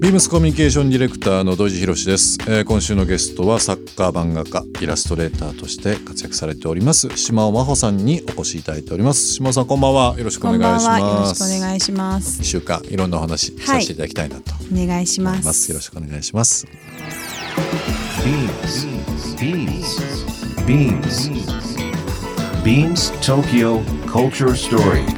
ビームスコミュニケーションディレクターの土井博です、えー、今週のゲストはサッカー漫画家イラストレーターとして活躍されております島尾真帆さんにお越しいただいております。島尾さんこんばんは。よろしくお願いします。よろしくお願いします。一週間いろんなお話させていただきたいなと、はい、お願いします。よろしくお願いします。ビームスビームスビームスビームス東京 Culture Story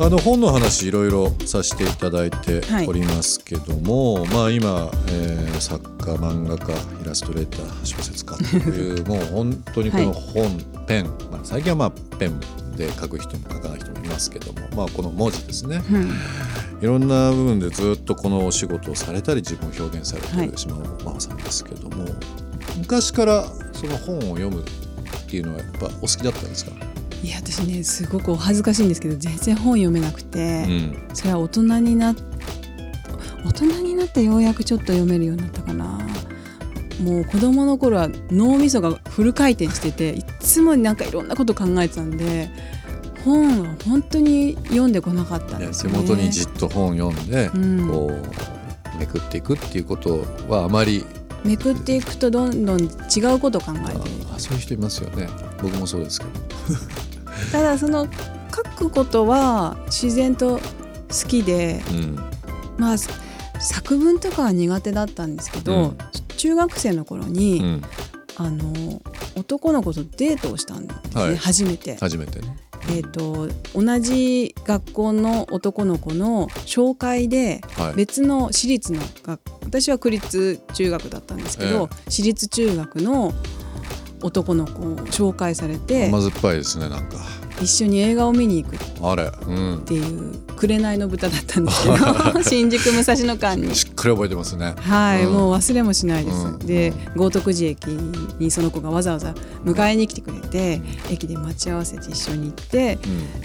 あの本の話いろいろさせていただいておりますけども、はい、まあ今、えー、作家漫画家イラストレーター小説家という もう本当にこの本、はい、ペン、まあ、最近はまあペンで書く人も書かない人もいますけども、まあ、この文字ですね、うん、いろんな部分でずっとこのお仕事をされたり自分を表現されている島尾真帆さんですけども、昔からその本を読むっていうのはやっぱお好きだったんですか？いや私ねすごくお恥ずかしいんですけど全然本読めなくて、うん、それは大人にな大人になってようやくちょっと読めるようになったかな。もう子供の頃は脳みそがフル回転してていつもなんかいろんなこと考えてたんで本は本当に読んでこなかったんですね。手元にじっと本読んで、うん、こうめくっていくっていうことはあまりめくっていくとどんどん違うこと考えてあそういう人いますよね。僕もそうですけどただその書くことは自然と好きで、うん、まあ作文とかは苦手だったんですけど、うん、中学生の頃に、うん、あの男の子とデートをしたんですね、はい、初めて。初めてね。えーと、同じ学校の男の子の紹介で別の私立の学、はい、私は区立中学だったんですけど、えー、私立中学の男の子を紹介されて甘酸っぱいですねなんか。一緒に映画を見に行くあれ、うん、っていう「紅の豚」だったんですけど 新宿武蔵野間に。しっかり覚えてますね。はい、うん、もう忘れもしないです、うん、で豪徳寺駅にその子がわざわざ迎えに来てくれて、駅で待ち合わせて一緒に行って、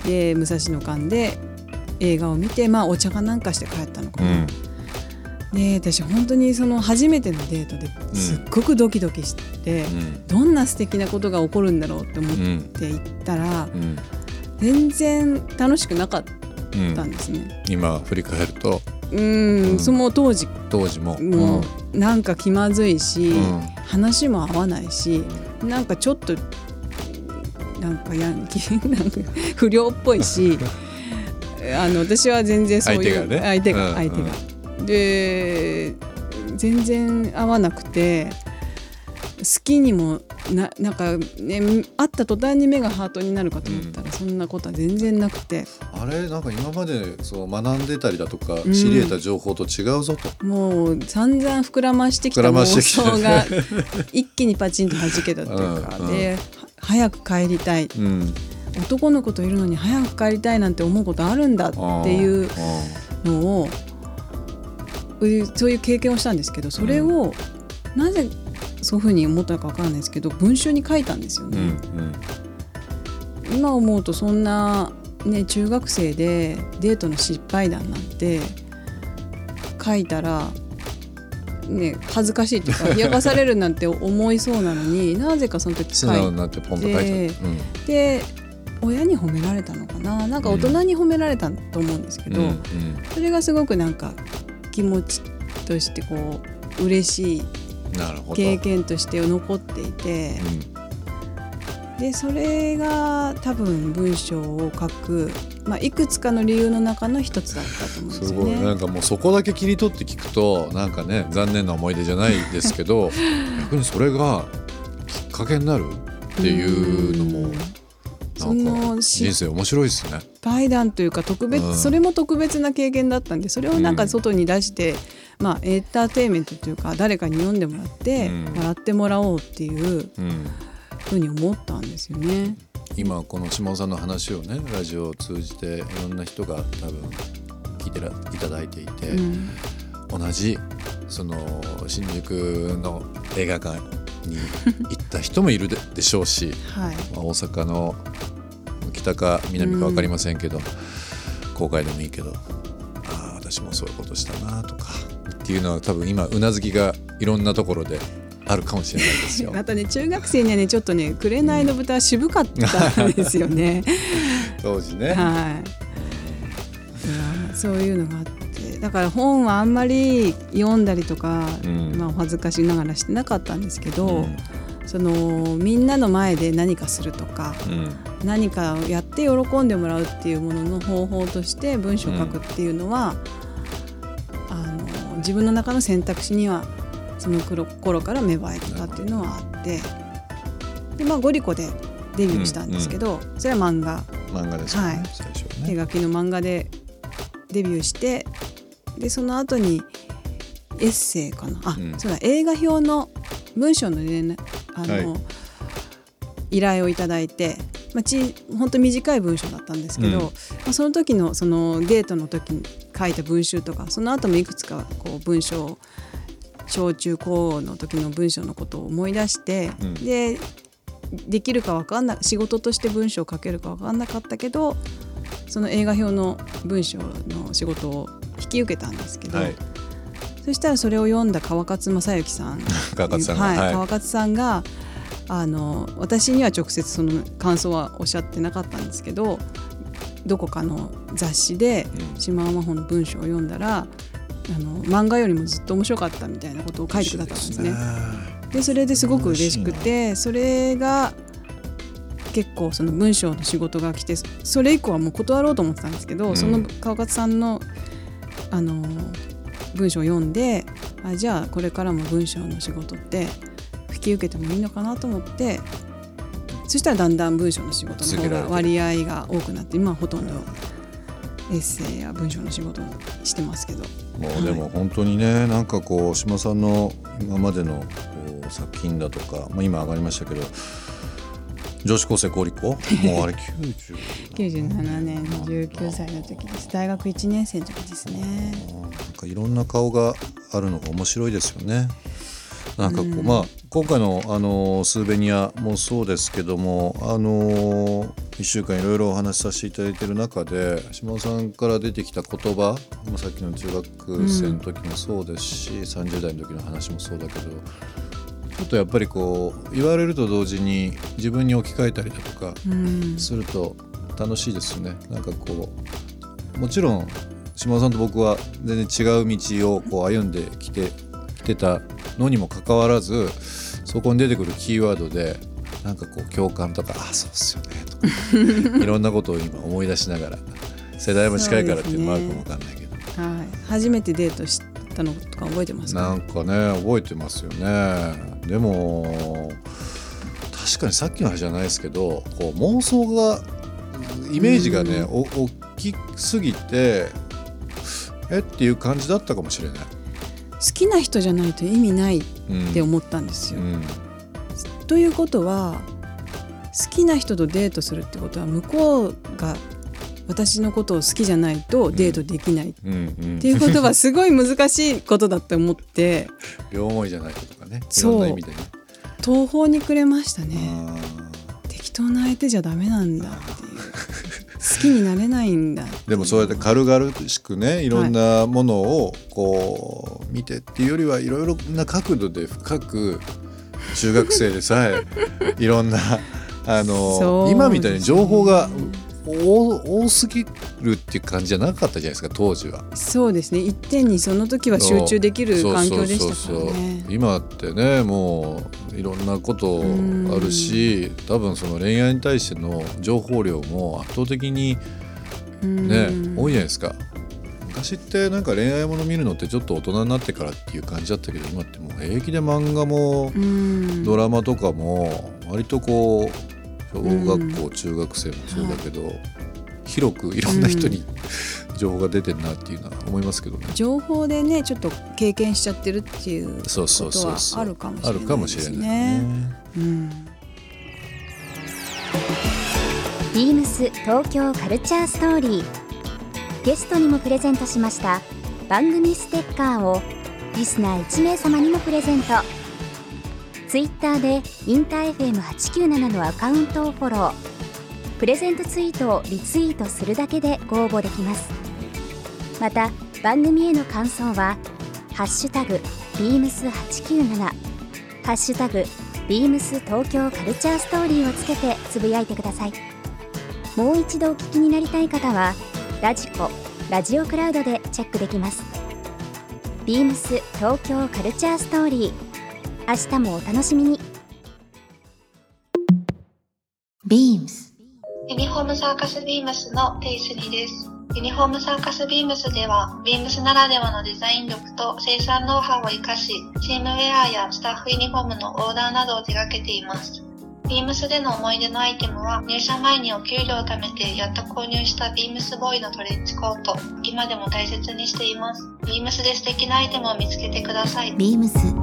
で武蔵野間で映画を見てまあお茶かなんかして帰ったのかな、で私本当にその初めてのデートですっごくドキドキして、うん、どんな素敵なことが起こるんだろうって思って行ったら、うん、全然楽しくなかったんですね。うん、今振り返ると。うん、その当時。当時も。もうなんか気まずいし、話も合わないしなんかちょっとなんかヤンキーなんか不良っぽいし あの私は全然そういう相手が、相手が。で全然合わなくて好きにもななんかね会った途端に目がハートになるかと思ったら、うん、そんなことは全然なくて。あれなんか今までそう学んでたりだとか、うん、知り得た情報と違うぞと。もう散々膨らましてきた妄想が一気にパチンと弾けたっていうか、うん、で早く帰りたい、男の子といるのに早く帰りたいなんて思うことあるんだっていうのをそういう経験をしたんですけどそれをなぜそういうふうに思ったか分からないですけど文集に書いたんですよね。うんうん、今思うとそんな、ね、中学生でデートの失敗談なんて書いたら、ね、恥ずかしいというか 嫌がされるなんて思いそうなのになぜかその時書いて、う。ん、で親に褒められたのかな。なんか大人に褒められたと思うんですけど、うんうん、それがすごくなんか気持ちとしてこう嬉しい経験として残っていて、うん、でそれが多分文章を書く、まあ、いくつかの理由の中の一つだったと思うんですよね。なんかもうそこだけ切り取って聞くとなんかね残念な思い出じゃないですけど 逆にそれがきっかけになるっていうのも。その人生面白いですね。対談というか特別、うん、それも特別な経験だったんでそれをなんか外に出して、うん、まあエンターテインメントというか誰かに読んでもらって、うん、笑ってもらおうっていうふうに思ったんですよね。今この下尾さんの話をねラジオを通じていろんな人が多分聞いていただいていて、うん、同じその新宿の映画館に行った人もいるでしょうし、はい、まあ、大阪の北か南か分かりませんけど、うん、公開でもいいけどああ私もそういうことしたなとかっていうのは多分今うなずきがいろんなところであるかもしれないですよ。またね中学生にはねちょっとね紅の豚は渋かったんですよね。当時ね。はい。そういうのがあってだから本はあんまり読んだりとか、うん、まあお恥ずかしながらしてなかったんですけど。うんそのみんなの前で何かするとか、うん、何かをやって喜んでもらうっていうものの方法として文章を書くっていうのは、うん、あの自分の中の選択肢にはその頃から芽生えてたっていうのはあってで、まあ、ゴリコでデビューしたんですけど、うんうん、それは漫画。漫画ですね、はい、最初ね。手書きの漫画でデビューしてでその後にエッセイかな。あ、うん、そうだ映画表の文章のねあの、はい、依頼をいただいて、まあ、ち本当短い文章だったんですけど、うん、まあ、その時のそのデートの時に書いた文集とかその後もいくつかこう文章を小中高の時の文章のことを思い出して、うん、でできるか分かんない仕事として文章を書けるか分かんなかったけどその映画表の文章の仕事を引き受けたんですけど、はい、そしたらそれを読んだ川勝正幸さん。川勝さんはい、はい、川勝さんがあの私には直接その感想はおっしゃってなかったんですけどどこかの雑誌で島尾真帆の文章を読んだら、あの漫画よりもずっと面白かったみたいなことを書いてくださったんですね。でそれですごく嬉しくてそれが結構その文章の仕事が来てそれ以降はもう断ろうと思ってたんですけど、うん、その川勝さんのあの文章を読んであじゃあこれからも文章の仕事って引き受けてもいいのかなと思ってそしたらだんだん文章の仕事の方が割合が多くなって今はほとんどエッセイや文章の仕事をしてますけど。もうでも本当にね、はい、なんかこう島さんの今までのこう作品だとか、まあ、今上がりましたけど女子高生公立校もうあれ 90 97年19歳の時です。大学1年生の時ですね。なんかいろんな顔があるのが面白いですよね。なんかこう、うん、まあ今回のあのスーベニアもそうですけどもあの1週間いろいろお話しさせていただいている中で島尾さんから出てきた言葉さっきの中学生の時もそうですし、うん、30代の時の話もそうだけどちょっとやっぱりこう言われると同時に自分に置き換えたりだとかすると楽しいですよね。うん、なんかこうもちろん島尾さんと僕は全然違う道をこう歩んできてきてたのにもかかわらずそこに出てくるキーワードでなんかこう共感とか「あそうっすよね」とか いろんなことを今思い出しながら世代も近いからっていうのもあるかもわかんないけど、ね、はい、初めてデートしたのとか覚えてますか、なんかね覚えてますよね。でも確かにさっきの話じゃないですけどこう妄想がイメージがね、うん、大きすぎてえっていう感じだったかもしれない。好きな人じゃないと意味ないって思ったんですよ。うん。うん、ということは好きな人とデートするってことは向こうが私のことを好きじゃないとデートできない、っていうことはすごい難しいことだって思って両思いじゃないとかね。いろんな意味でね。途方に暮れましたね。適当な相手じゃダメなんだっていう好きになれないんだ。でもそうやって軽々しくねいろんなものをこう見てっていうよりはいろいろな角度で深く中学生でさえいろんなあの 今みたいに情報が多すぎるっていう感じじゃなかったじゃないですか当時は。そうですね。一点にその時は集中できる環境でしたからね。今ってねもういろんなことあるし多分その恋愛に対しての情報量も圧倒的にね多いじゃないですか。昔ってなんか恋愛もの見るのってちょっと大人になってからっていう感じだったけど今ってもう平気で漫画もドラマとかも割とこう小学校、中学生もそうだけど、広くいろんな人に、情報が出てるなっていうのは思いますけどね。情報でねちょっと経験しちゃってるっていうことはあるかもしれないですね。あるかもしれないね、うん。ビームス東京カルチャーストーリー。ゲストにもプレゼントしました番組ステッカーをリスナー1名様にもプレゼントツイッターでインター FM897 のアカウントをフォロー。プレゼントツイートをリツイートするだけでご応募できます。また番組への感想は「ハッシュタグビームス897」ハッシュタグビームス東京カルチャーストーリーをつけてつぶやいてください。もう一度お聞きになりたい方はラジコラジオクラウドでチェックできます。ビームス東京カルチャーストーリー。明日もお楽しみにビームスユニフォームサーカスビームスのテイスリですユニフォームサーカスビームスでは、ビームスならではのデザイン力と生産ノウハウを活かし、チームウェアやスタッフユニフォームのオーダーなどを手掛けています。ビームスでの思い出のアイテムは、入社前にお給料を貯めてやっと購入したビームスボーイのトレッチコート、今でも大切にしています。ビームスで素敵なアイテムを見つけてください。ビームス